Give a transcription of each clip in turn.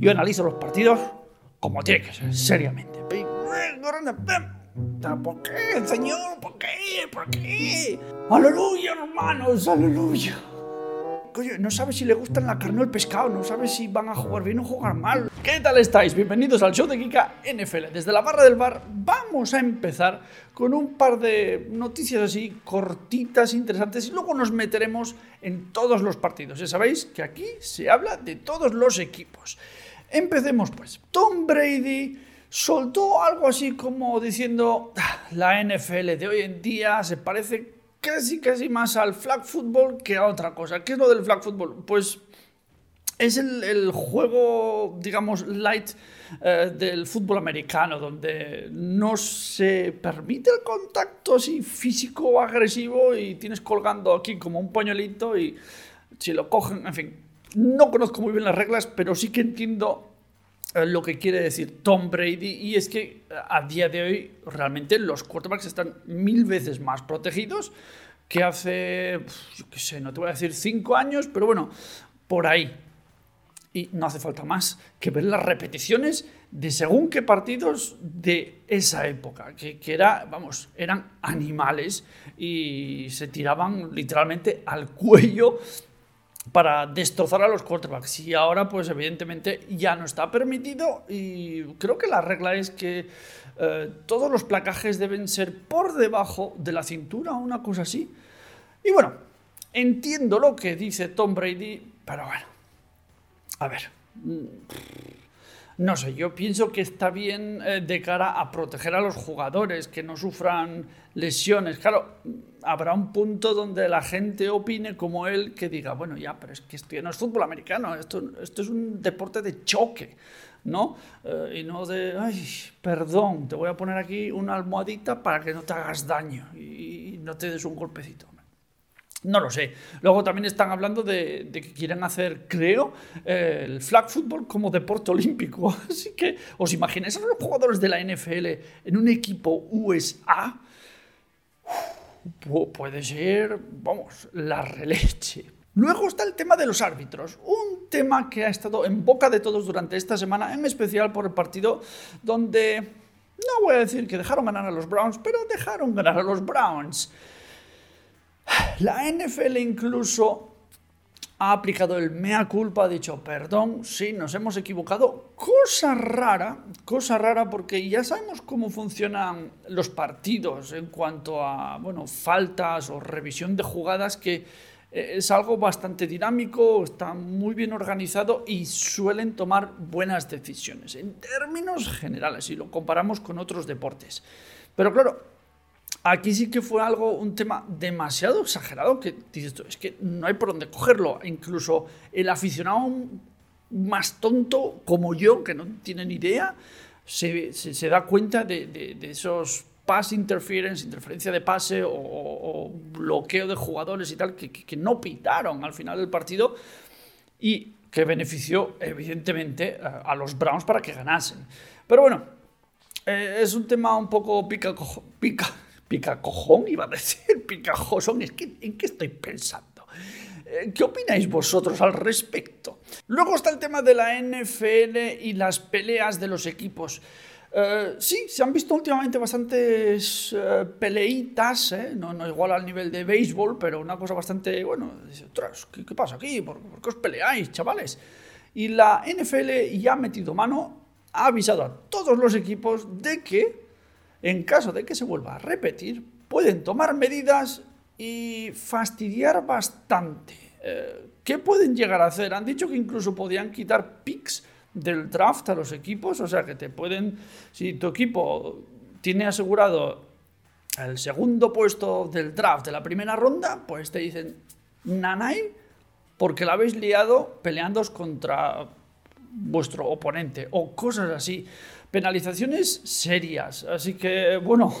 Yo analizo los partidos como tiene que ser, seriamente. ¿Por qué, señor? ¿Por qué? ¿Por qué? Aleluya, hermanos, aleluya. No sabe si le gustan la carne o el pescado, no sabe si van a jugar bien o jugar mal. ¿Qué tal estáis? Bienvenidos al show de Kika NFL. Desde la barra del bar vamos a empezar con un par de noticias así cortitas, interesantes y luego nos meteremos en todos los partidos. Ya sabéis que aquí se habla de todos los equipos. Empecemos pues. Tom Brady soltó algo así como diciendo "Ah, la NFL de hoy en día se parece casi casi más al flag football que a otra cosa. ¿Qué es lo del flag football? Pues es el, juego, digamos, light eh, del fútbol americano, donde no se permite el contacto así físico o agresivo y tienes colgando aquí como un pañuelito y si lo cogen, en fin, no conozco muy bien las reglas, pero sí que entiendo lo que quiere decir Tom Brady y es que eh, a día de hoy realmente los quarterbacks están mil veces más protegidos que hace, yo qué sé, no te voy a decir cinco años, pero bueno, por ahí. Y no hace falta más que ver las repeticiones de según qué partidos de esa época, que, que era, vamos, eran animales y se tiraban literalmente al cuello para destrozar a los quarterbacks. Y ahora, pues evidentemente ya no está permitido y creo que la regla es que eh, todos los placajes deben ser por debajo de la cintura una cosa así. Y bueno, entiendo lo que dice Tom Brady, pero bueno, a ver. No sé, yo pienso que está bien eh, de cara a proteger a los jugadores, que no sufran lesiones. Claro, habrá un punto donde la gente opine como él, que diga, bueno, ya, pero es que esto no es fútbol americano, esto, esto es un deporte de choque, ¿no? Eh, y no de, ay, perdón, te voy a poner aquí una almohadita para que no te hagas daño y no te des un golpecito. No lo sé. Luego también están hablando de, que quieren hacer, creo, eh, el flag football como deporte olímpico. Así que, ¿os imagináis a los jugadores de la NFL en un equipo USA? Pu- puede ser, vamos, la releche. Luego está el tema de los árbitros, un tema que ha estado en boca de todos durante esta semana, en especial por el partido donde, no voy a decir que dejaron ganar a los Browns, pero dejaron ganar a los Browns. La NFL incluso ha aplicado el mea culpa, ha dicho, perdón, sí, nos hemos equivocado. Cosa rara, cosa rara porque ya sabemos cómo funcionan los partidos en cuanto a, bueno, faltas o revisión de jugadas que eh, es algo bastante dinámico, está muy bien organizado y suelen tomar buenas decisiones en términos generales si lo comparamos con otros deportes. Pero claro, Aquí sí que fue algo, un tema demasiado exagerado que dices es que no hay por dónde cogerlo. Incluso el aficionado más tonto como yo, que no tiene ni idea, se, se- se da cuenta de, de- de esos pass interference, interferencia de pase o, o- bloqueo de jugadores y tal, que, que- que no pitaron al final del partido y que benefició evidentemente a, a los Browns para que ganasen. Pero bueno, eh, es un tema un poco pica, pica, pica cojón, iba a decir, picajosón. Es que, ¿en qué estoy pensando? Eh, ¿Qué opináis vosotros al respecto? Luego está el tema de la NFL y las peleas de los equipos. Eh, sí, se han visto últimamente bastantes eh, peleitas, no, no igual al nivel de béisbol, pero una cosa bastante, bueno, dice, "Ostras, ¿qué, qué pasa aquí? ¿Por, por qué os peleáis, chavales? Y la NFL ya ha metido mano, ha avisado a todos los equipos de que, en caso de que se vuelva a repetir, pueden tomar medidas y fastidiar bastante. Eh, ¿Qué pueden llegar a hacer? Han dicho que incluso podían quitar picks del draft a los equipos, o sea que te pueden, si tu equipo tiene asegurado el segundo puesto del draft de la primera ronda, pues te dicen, nanay, porque la habéis liado peleándoos contra vuestro oponente o cosas así. Penalizaciones serias. Así que, bueno,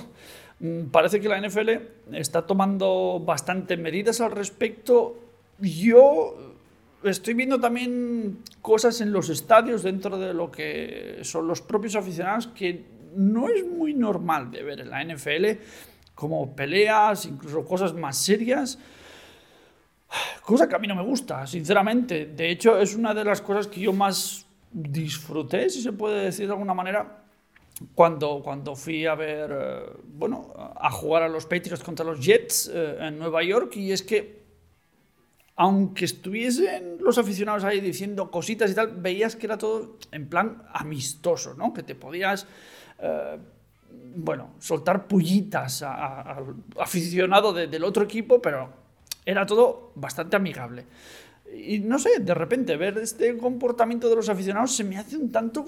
mm, parece que la NFL está tomando bastantes medidas al respecto. Yo estoy viendo también cosas en los estadios dentro de lo que son los propios aficionados que no es muy normal de ver en la NFL, como peleas, incluso cosas más serias. Cosa que a mí no me gusta, sinceramente. De hecho, es una de las cosas que yo más disfruté, si se puede decir de alguna manera, cuando, cuando fui a ver, eh, bueno, a jugar a los Patriots contra los Jets eh, en Nueva York y es que aunque estuviesen los aficionados ahí diciendo cositas y tal, veías que era todo en plan amistoso, ¿no? Que te podías, eh, bueno, soltar pullitas al aficionado del otro equipo, pero era todo bastante amigable. Y no sé, de repente ver este comportamiento de los aficionados se me hace un tanto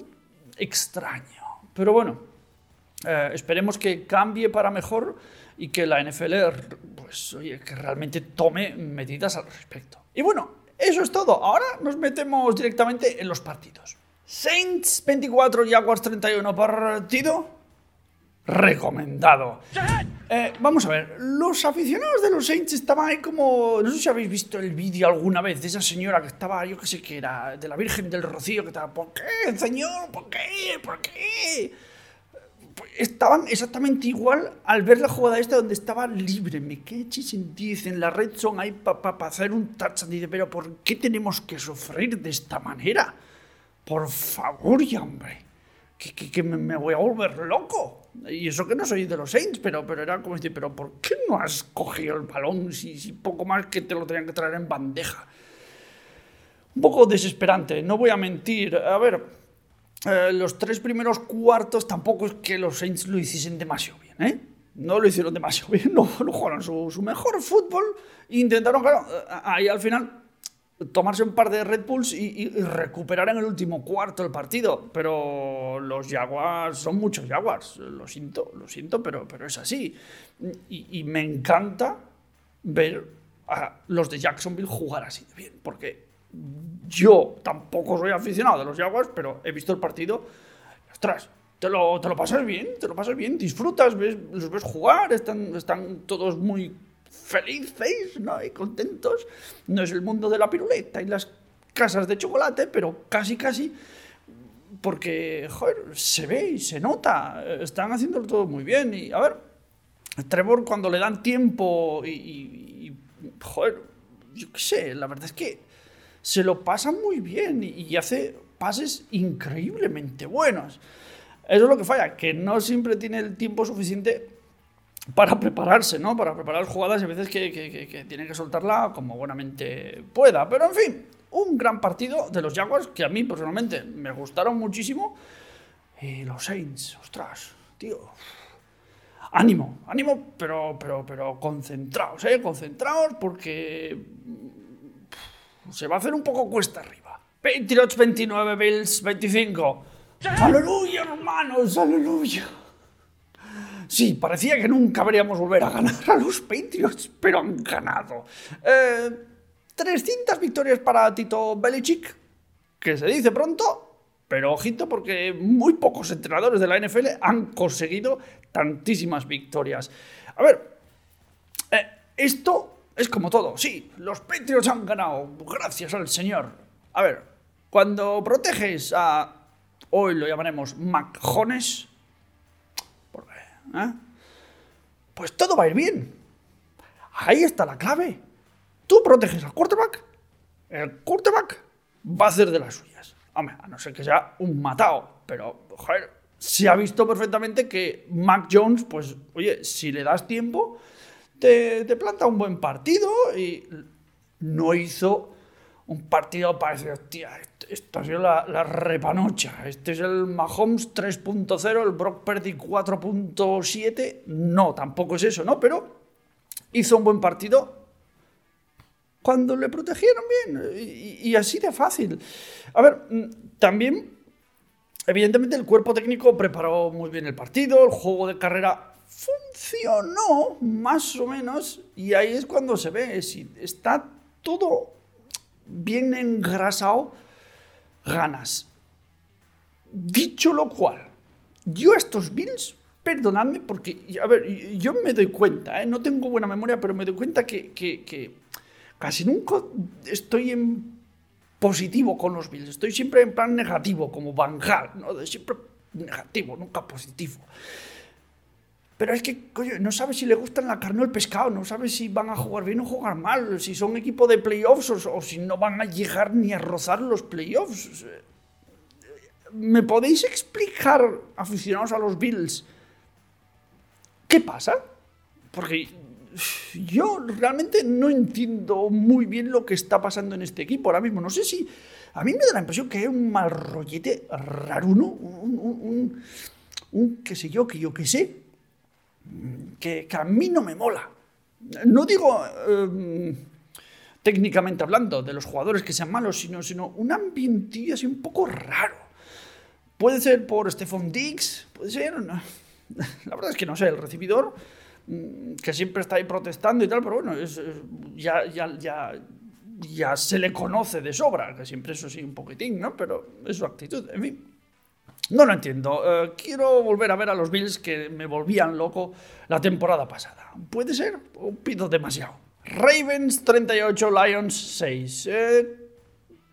extraño. Pero bueno, eh, esperemos que cambie para mejor y que la NFL, pues, oye, que realmente tome medidas al respecto. Y bueno, eso es todo. Ahora nos metemos directamente en los partidos. Saints 24, Jaguars 31 partido. Recomendado. Eh, vamos a ver, los aficionados de los Saints estaban ahí como. No sé si habéis visto el vídeo alguna vez de esa señora que estaba, yo qué sé qué era, de la Virgen del Rocío, que estaba, ¿por qué, señor? ¿Por qué? ¿Por qué? Estaban exactamente igual al ver la jugada esta donde estaba libre. Me quedé dice en la red son ahí para hacer un touchdown. Dice, pero ¿por qué tenemos que sufrir de esta manera? Por favor, ya, hombre. Que, que, me voy a volver loco. Y eso que no soy de los Saints, pero, pero era como decir, pero ¿por qué no has cogido el balón si, poco más que te lo tenían que traer en bandeja? Un poco desesperante, no voy a mentir. A ver, eh, los tres primeros cuartos tampoco es que los Saints lo hiciesen demasiado bien, ¿eh? No lo hicieron demasiado bien, no, jugaron su, su mejor fútbol. Intentaron, claro, eh, ahí al final tomarse un par de Red Bulls y, recuperar en el último cuarto el partido. Pero los Jaguars son muchos Jaguars. Lo siento, lo siento, pero, pero es así. Y, me encanta ver a los de Jacksonville jugar así de bien. Porque yo tampoco soy aficionado de los Jaguars, pero he visto el partido. ostras, te lo, te lo pasas bien, te lo pasas bien, disfrutas, ves, los ves jugar, están, están todos muy felices ¿no? y contentos. No es el mundo de la piruleta y las casas de chocolate, pero casi, casi, porque, joder, se ve y se nota, están haciéndolo todo muy bien. Y, a ver, Trevor cuando le dan tiempo y, joder, yo qué sé, la verdad es que se lo pasa muy bien y, hace pases increíblemente buenos. Eso es lo que falla, que no siempre tiene el tiempo suficiente para prepararse, ¿no? Para preparar jugadas y a veces que, tiene que soltarla como buenamente pueda. Pero en fin, un gran partido de los Jaguars que a mí personalmente me gustaron muchísimo. Y los Saints, ostras, tío. Ánimo, ánimo, pero, pero, pero concentrados, ¿eh? Concentrados porque se va a hacer un poco cuesta arriba. Patriots 29, Bills 25. ¡Aleluya, hermanos! ¡Aleluya! Sí, parecía que nunca veríamos volver a ganar a los Patriots, pero han ganado. 300 eh, victorias para Tito Belichick, que se dice pronto, pero ojito porque muy pocos entrenadores de la NFL han conseguido tantísimas victorias. A ver, eh, esto es como todo. Sí, los Patriots han ganado, gracias al Señor. A ver, cuando proteges a, hoy lo llamaremos McJones, ¿eh? pues todo va a ir bien. Ahí está la clave. Tú proteges al quarterback, el quarterback va a hacer de las suyas. Hombre, a no ser que sea un matado, pero, se ha visto perfectamente que Mac Jones, pues, oye, si le das tiempo, te planta un buen partido y no hizo un partido para decir, hostia, esto ha sido la, repanocha. Este es el Mahomes 3.0, el Brock Purdy 4.7. No, tampoco es eso, ¿no? Pero hizo un buen partido cuando le protegieron bien. Y, y así de fácil. A ver, mm, también, evidentemente, el cuerpo técnico preparó muy bien el partido, el juego de carrera funcionó más o menos. Y ahí es cuando se ve si está todo bien engrasado, ganas. Dicho lo cual, yo estos Bills, perdonadme, porque, a ver, yo me doy cuenta, ¿eh? no tengo buena memoria, pero me doy cuenta que, casi nunca estoy en positivo con los Bills, estoy siempre en plan negativo, como Van ¿no? siempre negativo, nunca positivo. Pero es que, coño, no sabes si le gustan la carne o el pescado, no sabes si van a jugar bien o jugar mal, si son equipo de playoffs o, si no van a llegar ni a rozar los playoffs. ¿Me podéis explicar, aficionados a los Bills, qué pasa? Porque yo realmente no entiendo muy bien lo que está pasando en este equipo ahora mismo. No sé si. A mí me da la impresión que hay un mal rollete raro, ¿no? Un, un, un, qué sé yo, que yo qué sé, que, a mí no me mola. No digo eh, técnicamente hablando de los jugadores que sean malos, sino, sino un ambientillo así un poco raro. Puede ser por Stephon Diggs, puede ser. La verdad es que no sé, el recibidor Mm, que siempre está ahí protestando y tal, pero bueno, ya, ya, ya, ya se le conoce de sobra, que siempre eso sí un poquitín, ¿no? Pero es su actitud, en fin. No lo entiendo. Eh, quiero volver a ver a los Bills que me volvían loco la temporada pasada. ¿Puede ser? ¿O pido demasiado? Ravens 38, Lions 6. Eh,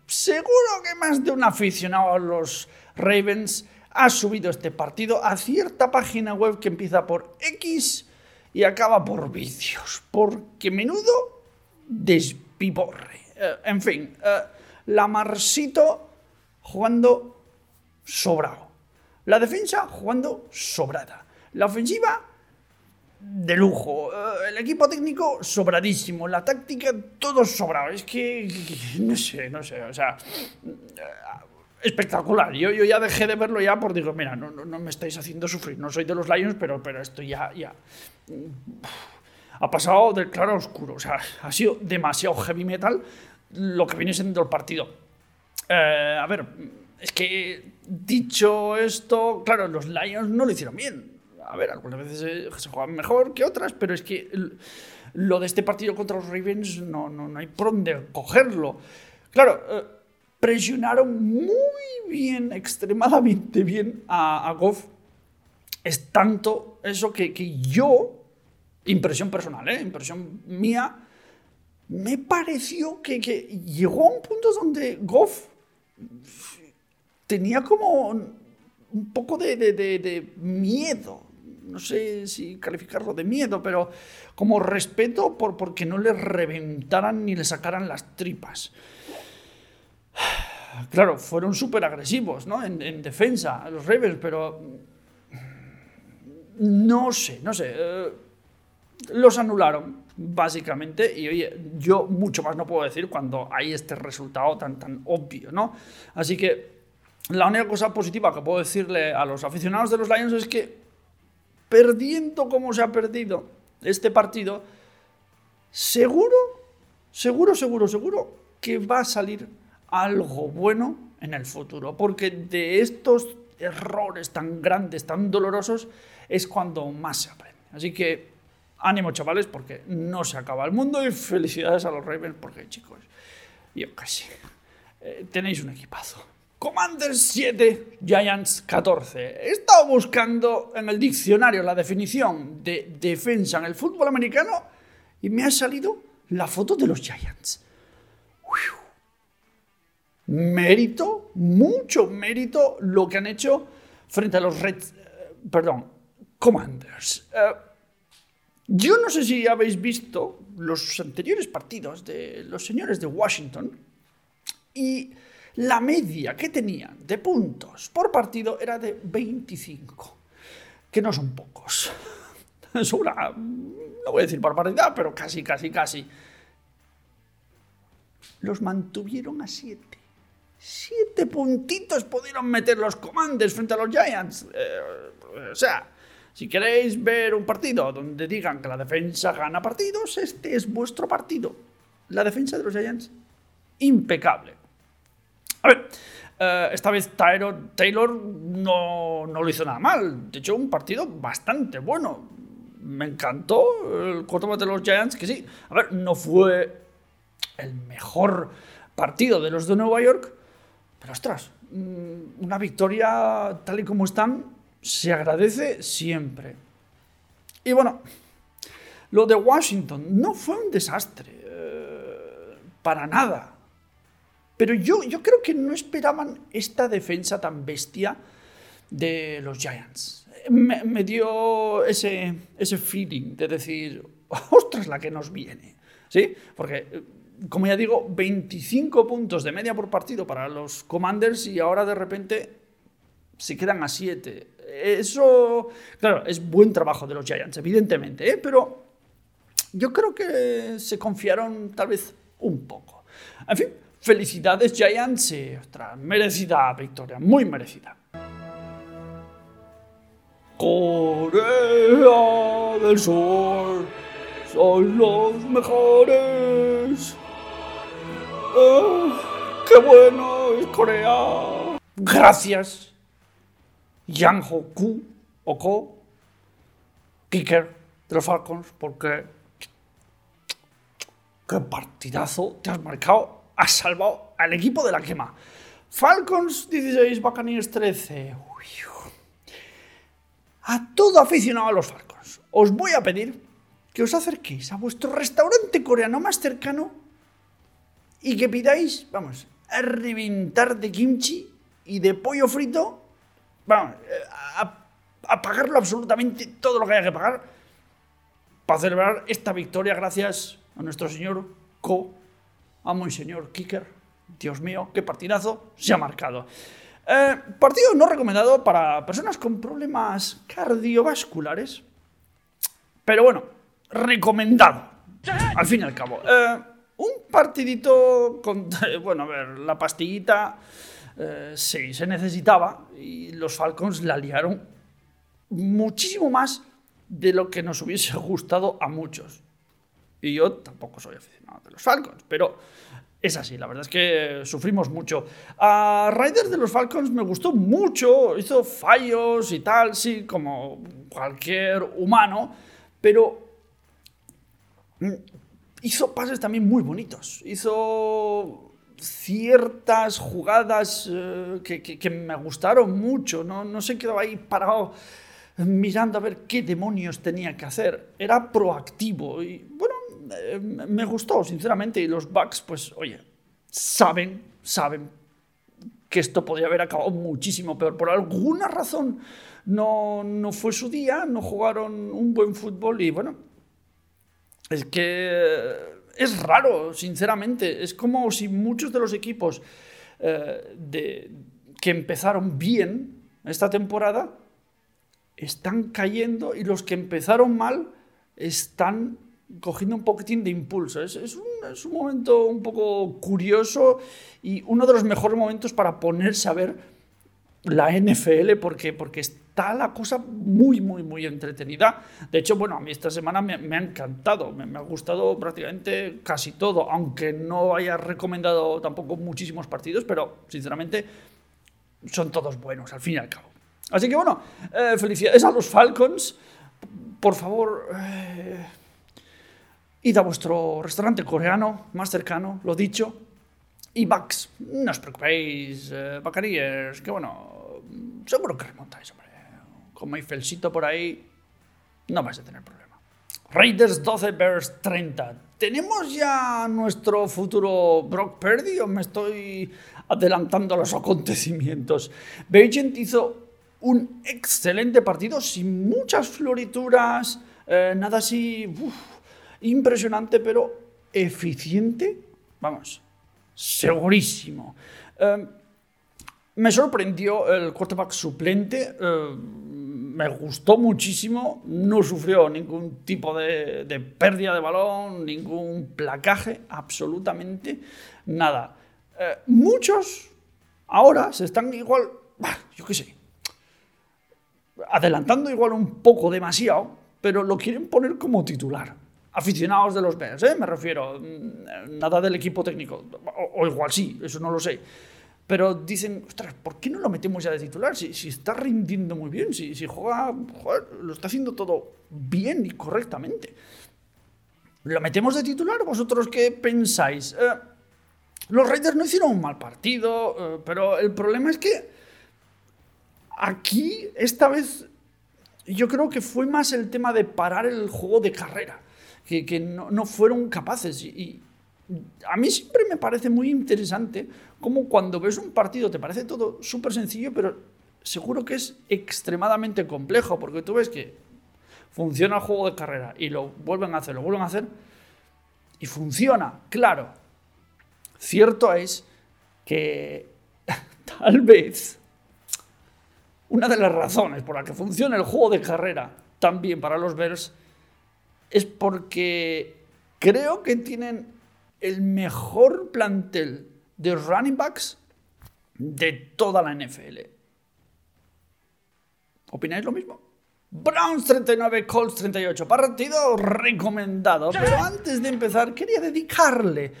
seguro que más de un aficionado a los Ravens ha subido este partido a cierta página web que empieza por X y acaba por vicios, porque menudo despiporre. Eh, en fin, la Marsito jugando sobrado. La defensa jugando sobrada. La ofensiva de lujo. Eh, el equipo técnico sobradísimo. La táctica todo sobrado. Es que, no sé, no sé. O sea, espectacular. Yo, yo ya dejé de verlo ya por digo, mira, no, no, me estáis haciendo sufrir. No soy de los Lions, pero, pero esto ya, ya ha pasado del claro a oscuro. O sea, ha sido demasiado heavy metal lo que viene siendo el partido. Eh, a ver, es que dicho esto, claro, los Lions no lo hicieron bien. A ver, algunas veces se, juegan mejor que otras, pero es que lo de este partido contra los Ravens no, no, no hay por dónde cogerlo. Claro, eh, presionaron muy bien, extremadamente bien a, Goff. Es tanto eso que, que yo, impresión personal, ¿eh? impresión mía, me pareció que, que, llegó a un punto donde Goff tenía como un poco de, miedo. No sé si calificarlo de miedo, pero como respeto por porque no le reventaran ni le sacaran las tripas. Claro, fueron súper agresivos ¿no? en, defensa los Ravens, pero no sé, no sé. Eh, los anularon, básicamente, y oye, yo mucho más no puedo decir cuando hay este resultado tan, tan obvio, ¿no? Así que la única cosa positiva que puedo decirle a los aficionados de los Lions es que perdiendo como se ha perdido este partido, seguro, seguro, seguro, seguro que va a salir algo bueno en el futuro, porque de estos errores tan grandes, tan dolorosos, es cuando más se aprende. Así que ánimo chavales, porque no se acaba el mundo y felicidades a los Ravens, porque chicos, yo casi, eh, tenéis un equipazo. Commanders 7, Giants 14. He estado buscando en el diccionario la definición de defensa en el fútbol americano y me ha salido la foto de los Giants mérito, mucho mérito lo que han hecho frente a los Red, eh, perdón, Commanders. Eh, yo no sé si habéis visto los anteriores partidos de los señores de Washington y la media que tenían de puntos por partido era de 25, que no son pocos. Es una, no voy a decir barbaridad, pero casi, casi, casi. Los mantuvieron a 7. Siete puntitos pudieron meter los Commanders frente a los Giants. Eh, o sea, si queréis ver un partido donde digan que la defensa gana partidos, este es vuestro partido. La defensa de los Giants, impecable. A ver, eh, esta vez Taylor, Taylor no, no, lo hizo nada mal. De hecho, un partido bastante bueno. Me encantó el quarterback de los Giants, que sí. A ver, no fue el mejor partido de los de Nueva York, pero ostras, mm, una victoria tal y como están se agradece siempre. Y bueno, lo de Washington no fue un desastre, eh, para nada. Pero yo, yo creo que no esperaban esta defensa tan bestia de los Giants. Me, dio ese, ese feeling de decir, ostras, la que nos viene. ¿Sí? Porque como ya digo, 25 puntos de media por partido para los Commanders y ahora de repente se quedan a 7. Eso, claro, es buen trabajo de los Giants, evidentemente, ¿eh? pero yo creo que se confiaron tal vez un poco. En fin, felicidades Giants y otra merecida victoria, muy merecida. Corea del Sur, son los mejores. Ah, ¡Qué bueno es Corea! Gracias, Yang Ho-ku, Oko, kicker de los Falcons, porque qué partidazo te has marcado, has salvado al equipo de la quema. Falcons 16, Buccaneers 13. A todo aficionado a los Falcons, os voy a pedir que os acerquéis a vuestro restaurante coreano más cercano y que pidáis, vamos, a reventar de kimchi y de pollo frito, vamos, a, pagarlo absolutamente todo lo que haya que pagar para celebrar esta victoria gracias a nuestro señor Ko, amo y señor Kicker. Dios mío, qué partidazo se ha marcado. Eh, partido no recomendado para personas con problemas cardiovasculares, pero bueno, recomendado, al fin y al cabo. Eh, un partidito con, bueno, a ver, la pastillita eh, sí, se necesitaba y los Falcons la liaron muchísimo más de lo que nos hubiese gustado a muchos. Y yo tampoco soy aficionado de los Falcons, pero es así, la verdad es que sufrimos mucho. A Ryder de los Falcons me gustó mucho, hizo fallos y tal, sí, como cualquier humano, pero hizo pases también muy bonitos. Hizo ciertas jugadas eh, que, me gustaron mucho. No, no se quedó ahí parado mirando a ver qué demonios tenía que hacer. Era proactivo y bueno, eh, me gustó, sinceramente. Y los Bucks, pues, oye, saben, saben que esto podría haber acabado muchísimo peor. Por alguna razón no, no fue su día, no jugaron un buen fútbol y bueno, es que es raro, sinceramente. Es como si muchos de los equipos eh, de, que empezaron bien esta temporada están cayendo y los que empezaron mal están cogiendo un poquitín de impulso. Es, es, un, es, un, momento un poco curioso y uno de los mejores momentos para ponerse a ver la NFL porque, porque está la cosa muy, muy, muy entretenida. De hecho, bueno, a mí esta semana me, ha encantado, me, ha gustado prácticamente casi todo, aunque no haya recomendado tampoco muchísimos partidos, pero sinceramente son todos buenos, al fin y al cabo. Así que bueno, eh, felicidades a los Falcons. Por favor, eh, id a vuestro restaurante coreano más cercano, lo dicho. Y Bucks, no os preocupéis, eh, que bueno, seguro que remontáis, hombre como Eiffelcito por ahí, no vais a tener problema. Raiders 12, Bears 30. ¿Tenemos ya nuestro futuro Brock Purdy o me estoy adelantando a los acontecimientos? Bagent hizo un excelente partido sin muchas florituras, eh, nada así impresionante, pero eficiente. Vamos, segurísimo. Eh, me sorprendió el quarterback suplente. Eh, me gustó muchísimo, no sufrió ningún tipo de, pérdida de balón, ningún placaje, absolutamente nada. Eh, muchos ahora se están igual, yo qué sé, adelantando igual un poco demasiado, pero lo quieren poner como titular. Aficionados de los Bears, ¿eh? me refiero, mm, nada del equipo técnico, o igual sí, eso no lo sé pero dicen, ostras, ¿por qué no lo metemos ya de titular? Si, si está rindiendo muy bien, si, si juega, lo está haciendo todo bien y correctamente. ¿Lo metemos de titular? ¿Vosotros qué pensáis? Eh, los Raiders no hicieron un mal partido, eh, pero el problema es que aquí, esta vez, yo creo que fue más el tema de parar el juego de carrera, que, no, fueron capaces. y a mí siempre me parece muy interesante cómo cuando ves un partido te parece todo súper sencillo, pero seguro que es extremadamente complejo, porque tú ves que funciona el juego de carrera y lo vuelven a hacer, lo vuelven a hacer, y funciona, claro. Cierto es que tal vez una de las razones por las que funciona el juego de carrera también para los Bears es porque creo que tienen el mejor plantel de running backs de toda la NFL. ¿Opináis lo mismo? Browns 39, Colts 38. Partido recomendado. Pero antes de empezar, quería dedicarle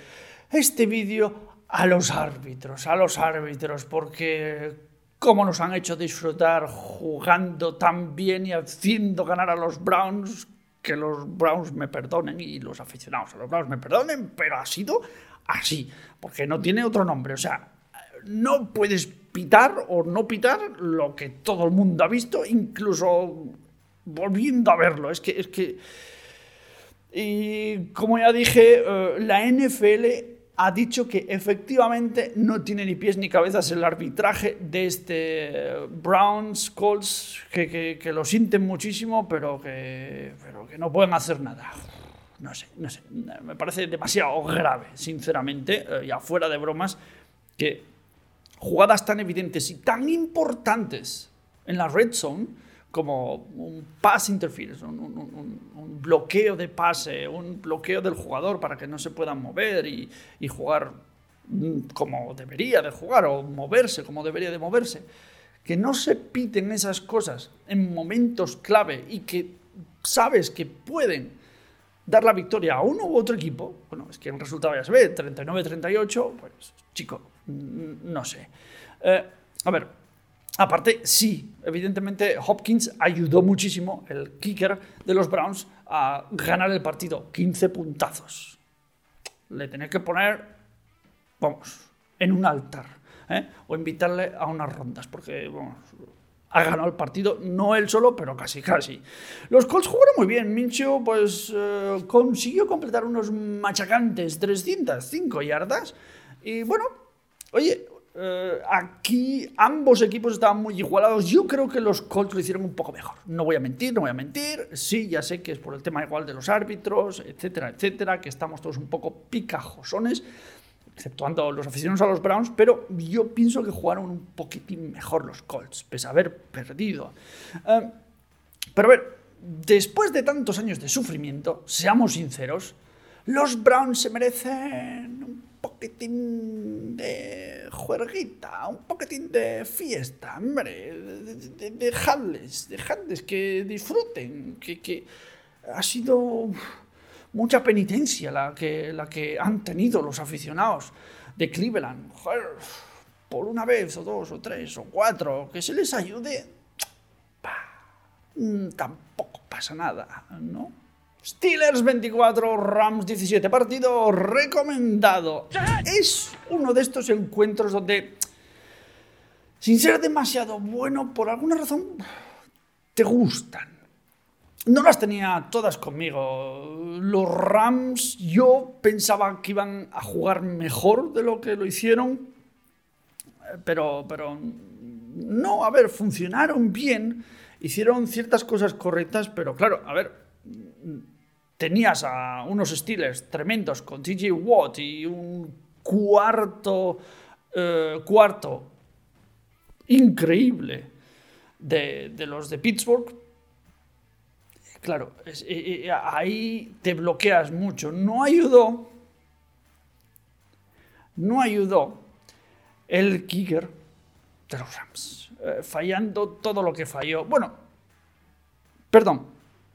este vídeo a los árbitros, a los árbitros, porque cómo nos han hecho disfrutar jugando tan bien y haciendo ganar a los Browns, que los Browns me perdonen y los aficionados a los Browns me perdonen, pero ha sido así, porque no tiene otro nombre. O sea, no puedes pitar o no pitar lo que todo el mundo ha visto, incluso volviendo a verlo. Es que, es que. Y como ya dije, eh, la NFL ha dicho que efectivamente no tiene ni pies ni cabezas el arbitraje de este Browns Colts, que, que, lo sienten muchísimo, pero que, pero que no pueden hacer nada. No sé, no sé. Me parece demasiado grave, sinceramente, eh, y afuera de bromas, que jugadas tan evidentes y tan importantes en la red zone como un pass interference, un, bloqueo de pase, un bloqueo del jugador para que no se puedan mover y, y, jugar mm, como debería de jugar o moverse como debería de moverse. Que no se piten esas cosas en momentos clave y que sabes que pueden dar la victoria a uno u otro equipo. Bueno, es que el resultado ya se ve, 39-38, pues chico, no sé. Eh, a ver, Aparte, sí, evidentemente Hopkins ayudó muchísimo, el kicker de los Browns, a ganar el partido. 15 puntazos. Le tenía que poner, vamos, en un altar. ¿eh? O invitarle a unas rondas, porque, vamos, ha ganado el partido, no él solo, pero casi, casi. Los Colts jugaron muy bien. Minshew, pues, eh, consiguió completar unos machacantes 305 yardas. Y bueno, oye, eh, aquí ambos equipos estaban muy igualados. Yo creo que los Colts lo hicieron un poco mejor. No voy a mentir, no voy a mentir. Sí, ya sé que es por el tema igual de los árbitros, etcétera, etcétera, que estamos todos un poco picajosones, exceptuando los aficionados a los Browns, pero yo pienso que jugaron un poquitín mejor los Colts, pese a haber perdido. Eh, pero a ver, después de tantos años de sufrimiento, seamos sinceros, los Browns se merecen poquitín de juerguita, un poquitín de fiesta, hombre, dejadles, dejadles que disfruten, que, que ha sido mucha penitencia la que, la que han tenido los aficionados de Cleveland. por una vez o dos o tres o cuatro, que se les ayude, mm, tampoco pasa nada, ¿no? Steelers 24, Rams 17. Partido recomendado. Es uno de estos encuentros donde, sin ser demasiado bueno, por alguna razón, te gustan. No las tenía todas conmigo. Los Rams yo pensaba que iban a jugar mejor de lo que lo hicieron, pero, pero no, a ver, funcionaron bien, hicieron ciertas cosas correctas, pero claro, a ver, tenías a unos Steelers tremendos con TJ Watt y un cuarto, eh, cuarto increíble de, los de Pittsburgh, claro, eh, eh, ahí te bloqueas mucho. No ayudó, no ayudó el kicker de los Rams, fallando todo lo que falló. Bueno, perdón,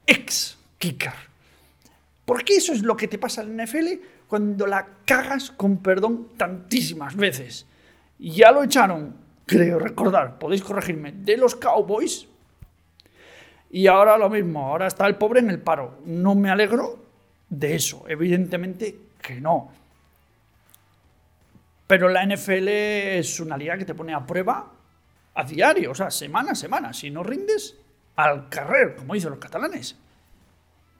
ex kicker porque eso es lo que te pasa en la NFL cuando la cagas con perdón tantísimas veces. Ya lo echaron, creo recordar, podéis corregirme, de los Cowboys. Y ahora lo mismo, ahora está el pobre en el paro. No me alegro de eso, evidentemente que no. Pero la NFL es una liga que te pone a prueba a diario, o sea, semana a semana. Si no rindes, al carrer, como dicen los catalanes,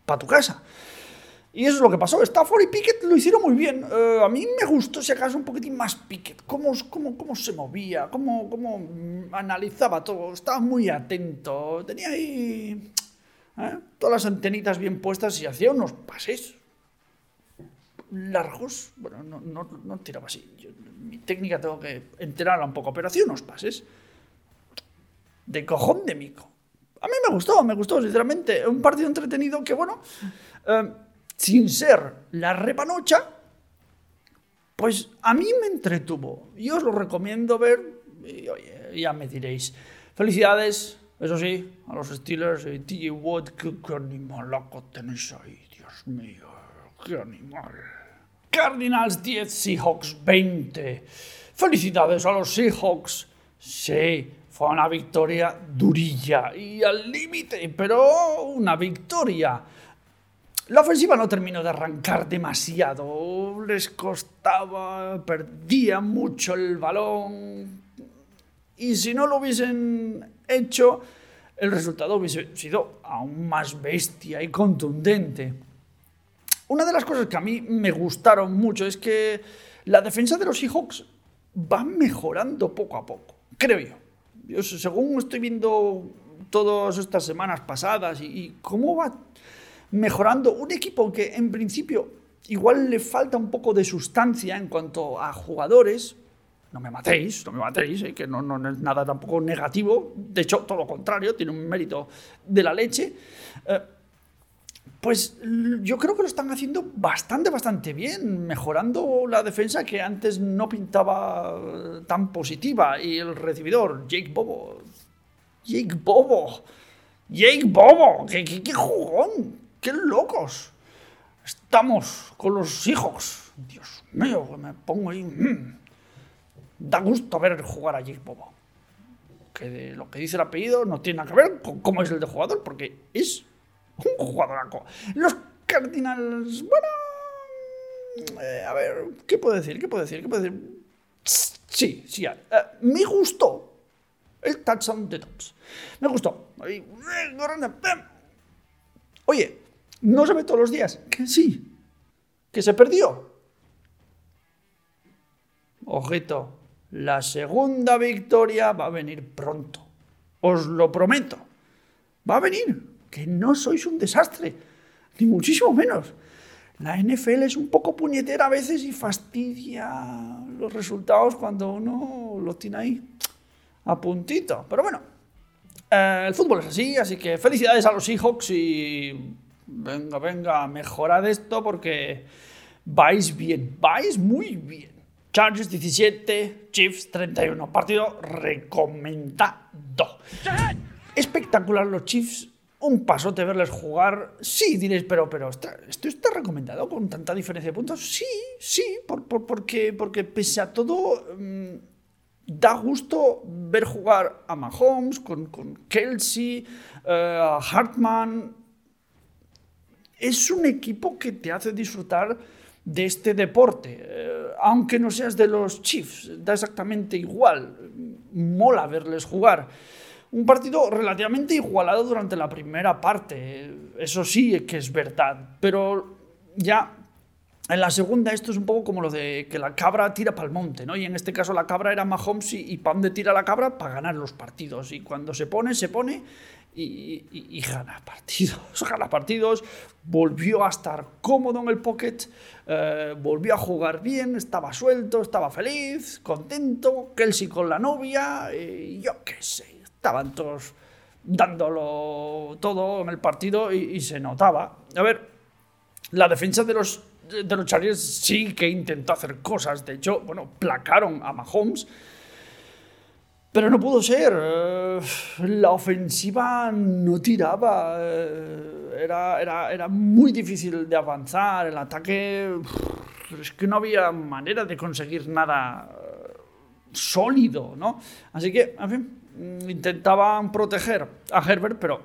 para tu casa. Y eso es lo que pasó. Stafford y Pickett lo hicieron muy bien. Eh, a mí me gustó, si acaso, un poquitín más Pickett. Cómo, cómo, cómo se movía, cómo, cómo analizaba todo. Estaba muy atento. Tenía ahí ¿eh? todas las antenitas bien puestas y hacía unos pases largos. Bueno, no, no, no tiraba así. mi técnica tengo que enterarla un poco, pero hacía unos pases de cojón de mico. A mí me gustó, me gustó, sinceramente. Un partido entretenido que, bueno, eh, sin ser la repanocha, pues a mí me entretuvo. Y os lo recomiendo ver. Y oye, ya me diréis. Felicidades, eso sí, a los Steelers y TJ Watt. Qué, qué animalaco tenéis ahí, Dios mío. Qué animal. Cardinals 10, Seahawks 20. Felicidades a los Seahawks. Sí, fue una victoria durilla y al límite, pero una victoria. La ofensiva no terminó de arrancar demasiado, les costaba, perdían mucho el balón y si no lo hubiesen hecho, el resultado hubiese sido aún más bestia y contundente. Una de las cosas que a mí me gustaron mucho es que la defensa de los Seahawks va mejorando poco a poco, creo yo. yo según estoy viendo todas estas semanas pasadas y, y cómo va mejorando un equipo que en principio igual le falta un poco de sustancia en cuanto a jugadores. No me matéis, no me matéis, eh, que no, no, es nada tampoco negativo. De hecho, todo lo contrario, tiene un mérito de la leche. Eh, pues yo creo que lo están haciendo bastante, bastante bien, mejorando la defensa que antes no pintaba tan positiva. Y el recibidor, Jake Bobo. Jake Bobo. Jake Bobo. ¡Qué, qué, qué jugón! ¡Qué locos! Estamos con los hijos. Dios mío, me pongo ahí. Mm. Da gusto ver jugar a Jake Bobo. Que lo que dice el apellido no tiene nada que ver con cómo es el de jugador, porque es un jugadoraco. Los Cardinals, bueno. Eh, a ver, ¿qué puedo decir? ¿Qué puedo decir? ¿Qué puedo decir? Sí, sí, eh, me gustó el touchdown de Tops. Me gustó. Oye, no se ve todos los días. Que sí. Que se perdió. Ojito, la segunda victoria va a venir pronto. Os lo prometo. Va a venir. Que no sois un desastre. Ni muchísimo menos. La NFL es un poco puñetera a veces y fastidia los resultados cuando uno lo tiene ahí a puntito. Pero bueno, eh, el fútbol es así, así que felicidades a los Seahawks y venga, venga, mejorad esto porque vais bien, vais muy bien. Chargers 17, Chiefs 31. Partido recomendado. Espectacular los Chiefs. Un pasote verles jugar. Sí, diréis, pero, pero ¿esto está recomendado con tanta diferencia de puntos? Sí, sí, por, por, porque, porque pese a todo, mmm, da gusto ver jugar a Mahomes, con, con Kelsey, a Hartman, es un equipo que te hace disfrutar de este deporte, eh, aunque no seas de los Chiefs, da exactamente igual, mola verles jugar. Un partido relativamente igualado durante la primera parte, eso sí que es verdad, pero ya en la segunda esto es un poco como lo de que la cabra tira para el monte, ¿no? Y en este caso la cabra era Mahomes y, y para dónde tira la cabra para ganar los partidos. Y cuando se pone, se pone y, gana partidos. Gana partidos, volvió a estar cómodo en el pocket, eh, volvió a jugar bien, estaba suelto, estaba feliz, contento, Kelsey con la novia, y yo qué sé, estaban todos dándolo todo en el partido y, se notaba. A ver, la defensa de los, de los Chargers sí que intentó hacer cosas, de hecho, bueno, placaron a Mahomes pero no pudo ser. Eh, la ofensiva no tiraba. Eh, era, era, era muy difícil de avanzar. El ataque. Es que no había manera de conseguir nada eh, sólido, ¿no? Así que, en fin, intentaban proteger a Herbert, pero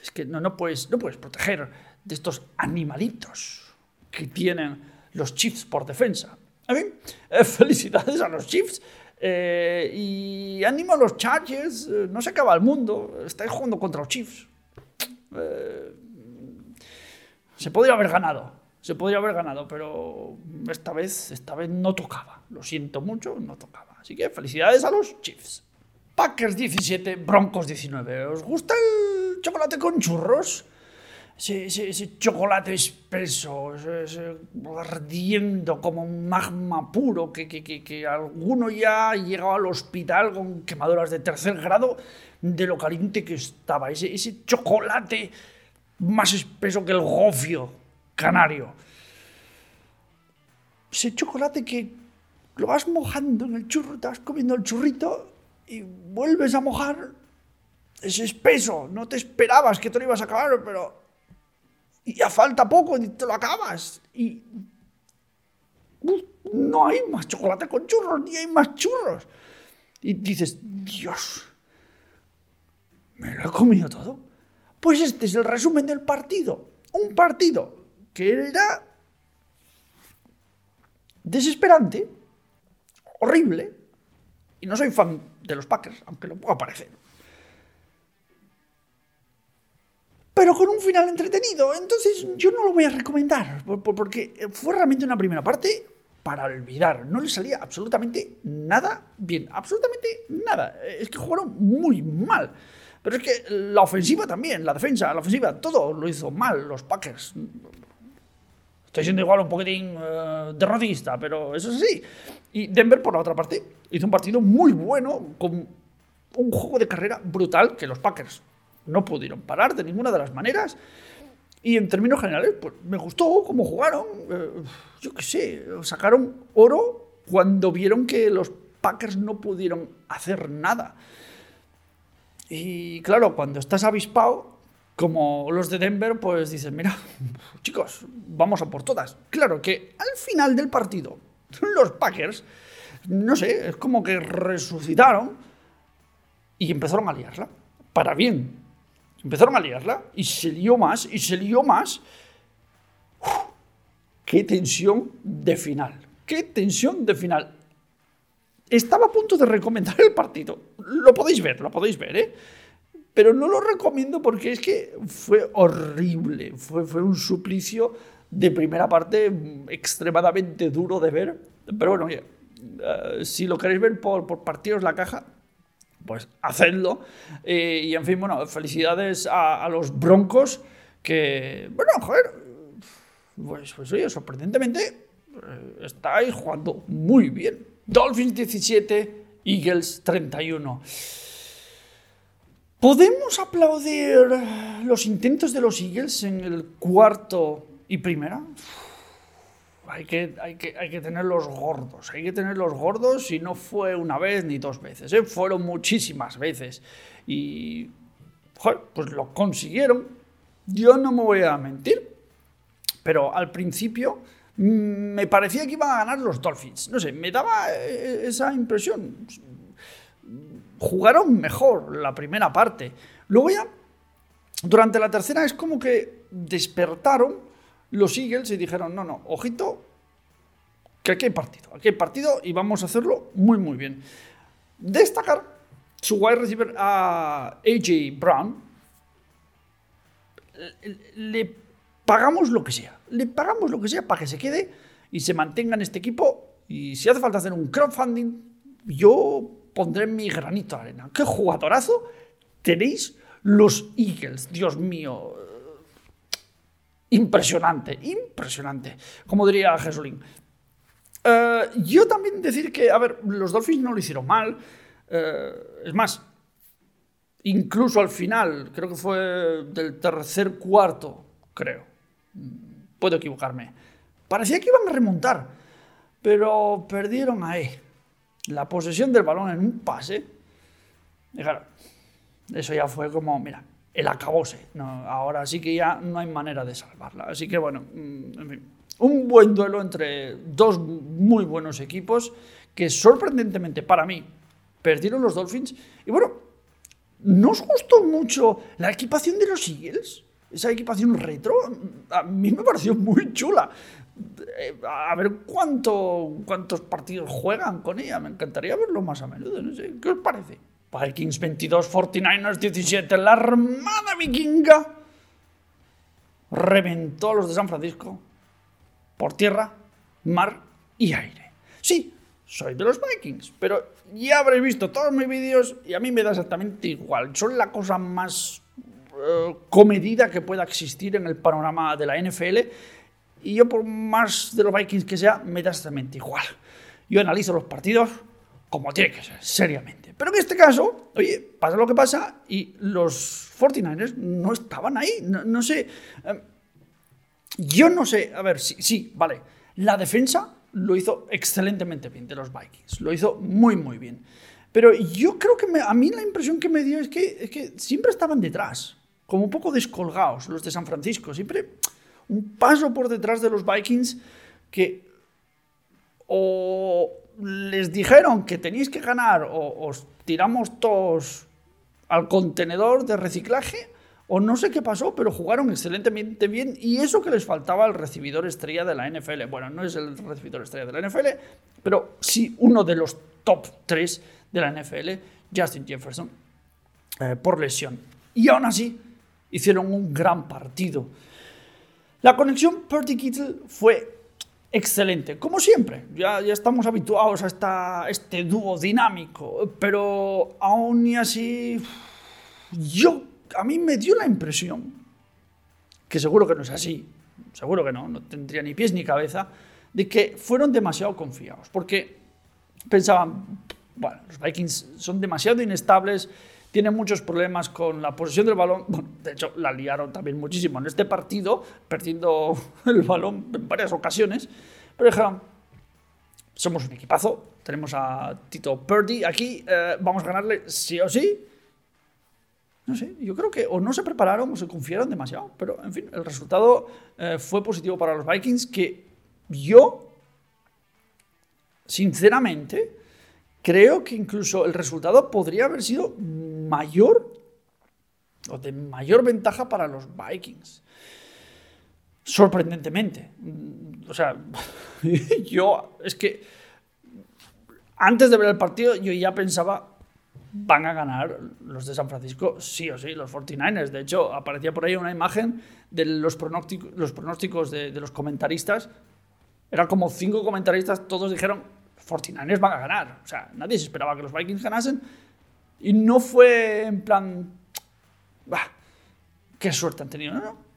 es que no, no, puedes, no puedes proteger de estos animalitos que tienen los Chiefs por defensa. En fin, felicidades a los Chiefs. Eh, y ánimo a los Chargers, eh, no se acaba el mundo, estáis jugando contra los Chiefs. Eh, se podría haber ganado, se podría haber ganado, pero esta vez, esta vez no tocaba. Lo siento mucho, no tocaba. Así que felicidades a los Chiefs. Packers 17, Broncos 19. ¿Os gusta el chocolate con churros? Ese, chocolate espeso, ardiendo como un magma puro, que, que, que, alguno ya llegaba al hospital con quemaduras de tercer grado de lo caliente que estaba. Ese, ese chocolate más espeso que el gofio canario. Ese chocolate que lo vas mojando en el churro, te vas comiendo el churrito y vuelves a mojar. Es espeso, no te esperabas que te lo ibas a acabar, pero y ya falta poco y te lo acabas. Y no hay más chocolate con churros, ni hay más churros. Y dices, Dios, ¿me lo he comido todo? Pues este es el resumen del partido. Un partido que era desesperante, horrible, y no soy fan de los Packers, aunque lo pueda parecer. Pero con un final entretenido. Entonces yo no lo voy a recomendar, porque fue realmente una primera parte para olvidar. No le salía absolutamente nada bien, absolutamente nada. Es que jugaron muy mal. Pero es que la ofensiva también, la defensa, la ofensiva, todo lo hizo mal los Packers. Estoy siendo igual un poquitín uh, derrotista, pero eso es así. Y Denver, por la otra parte, hizo un partido muy bueno, con un juego de carrera brutal que los Packers no pudieron parar de ninguna de las maneras. Y en términos generales, pues me gustó cómo jugaron. Eh, yo qué sé, sacaron oro cuando vieron que los Packers no pudieron hacer nada. Y claro, cuando estás avispado, como los de Denver, pues dices, mira, chicos, vamos a por todas. Claro que al final del partido, los Packers, no sé, es como que resucitaron y empezaron a liarla. Para bien, Empezaron a liarla y se lió más y se lió más. ¡Qué tensión de final! ¡Qué tensión de final! Estaba a punto de recomendar el partido. Lo podéis ver, lo podéis ver, ¿eh? Pero no lo recomiendo porque es que fue horrible. Fue, fue un suplicio de primera parte extremadamente duro de ver. Pero bueno, eh, si lo queréis ver por, por partidos la caja, pues hacedlo. Eh, y en fin, bueno, felicidades a, los Broncos que, bueno, joder, pues, pues oye, sorprendentemente eh, estáis jugando muy bien. Dolphins 17, Eagles 31. ¿Podemos aplaudir los intentos de los Eagles en el cuarto y primera? Hay que, hay, que, hay que tenerlos gordos, hay que tenerlos gordos y no fue una vez ni dos veces, ¿eh? fueron muchísimas veces. Y, joder, pues lo consiguieron. Yo no me voy a mentir, pero al principio mm, me parecía que iban a ganar los Dolphins. No sé, me daba eh, esa impresión. Jugaron mejor la primera parte. Luego ya, durante la tercera es como que despertaron los Eagles y dijeron, no, no, ojito, que aquí hay partido, aquí hay partido y vamos a hacerlo muy, muy bien. Destacar su wide receiver a AJ Brown. Le pagamos lo que sea, le pagamos lo que sea para que se quede y se mantenga en este equipo. Y si hace falta hacer un crowdfunding, yo pondré mi granito de arena. ¡Qué jugadorazo tenéis los Eagles! Dios mío, impresionante, impresionante, como diría Jesulín. Eh, yo también decir que, a ver, los Dolphins no lo hicieron mal. Eh, es más, incluso al final, creo que fue del tercer cuarto, creo. Puedo equivocarme. Parecía que iban a remontar, pero perdieron ahí la posesión del balón en un pase. Y claro, eso ya fue como, mira, el acabose. No, ahora sí que ya no hay manera de salvarla. Así que bueno, mm, un buen duelo entre dos muy buenos equipos que sorprendentemente para mí perdieron los Dolphins. Y bueno, ¿no os gustó mucho la equipación de los Eagles? Esa equipación retro, a mí me pareció muy chula. Eh, a ver cuánto, cuántos partidos juegan con ella. Me encantaría verlo más a menudo. No sé, ¿qué os parece? Vikings 22, 49ers 17. La Armada Vikinga reventó a los de San Francisco por tierra, mar y aire. Sí, soy de los Vikings, pero ya habréis visto todos mis vídeos y a mí me da exactamente igual. Son la cosa más eh, comedida que pueda existir en el panorama de la NFL. Y yo, por más de los Vikings que sea, me da exactamente igual. Yo analizo los partidos como tiene que ser, seriamente. Pero en este caso, oye, pasa lo que pasa y los 49ers no estaban ahí. No, sé. Eh, yo no sé. A ver, sí, sí, vale. La defensa lo hizo excelentemente bien de los Vikings. Lo hizo muy, muy bien. Pero yo creo que a mí la impresión que me dio es que, es que siempre estaban detrás, como un poco descolgados los de San Francisco. Siempre un paso por detrás de los Vikings que o les dijeron que tenéis que ganar o os tiramos todos al contenedor de reciclaje o no sé qué pasó, pero jugaron excelentemente bien y eso que les faltaba al recibidor estrella de la NFL. Bueno, no es el recibidor estrella de la NFL, pero sí uno de los top 3 de la NFL, Justin Jefferson, eh, por lesión. Y aún así hicieron un gran partido. La conexión Purdy Kittle fue excelente, como siempre. Ya, ya estamos habituados a esta, este dúo dinámico, pero aún y así, yo, a mí me dio la impresión, que seguro que no es así, seguro que no, no tendría ni pies ni cabeza, de que fueron demasiado confiados, porque pensaban, bueno, los Vikings son demasiado inestables, tienen muchos problemas con la posesión del balón. Bueno, de hecho, la liaron también muchísimo en este partido, perdiendo el balón en varias ocasiones. Pero dijeron, somos un equipazo, tenemos a Tito Purdy aquí, eh, vamos a ganarle sí o sí. No sé, yo creo que o no se prepararon o se confiaron demasiado, pero en fin, el resultado eh, fue positivo para los Vikings, que yo, sinceramente, creo que incluso el resultado podría haber sido mayor o de mayor ventaja para los Vikings. Sorprendentemente. O sea, yo es que antes de ver el partido yo ya pensaba van a ganar los de San Francisco sí o sí, los 49ers. De hecho, aparecía por ahí una imagen de los pronósticos, los pronósticos de, de los comentaristas. Eran como cinco comentaristas, todos dijeron 49ers van a ganar. O sea, nadie se esperaba que los Vikings ganasen. Y no fue en plan, bah, qué suerte han tenido, no, no.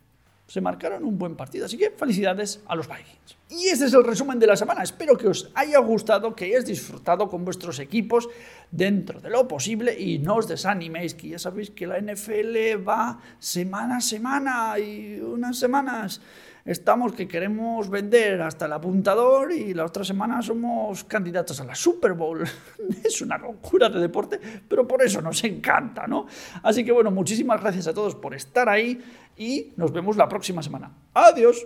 Se marcaron un buen partido, así que felicidades a los Vikings. Y este es el resumen de la semana. Espero que os haya gustado, que hayáis disfrutado con vuestros equipos dentro de lo posible y no os desaniméis, que ya sabéis que la NFL va semana a semana y unas semanas estamos que queremos vender hasta el apuntador y la otra semana somos candidatos a la Super Bowl. es una locura de deporte, pero por eso nos encanta, ¿no? Así que bueno, muchísimas gracias a todos por estar ahí y nos vemos la próxima semana. Adiós.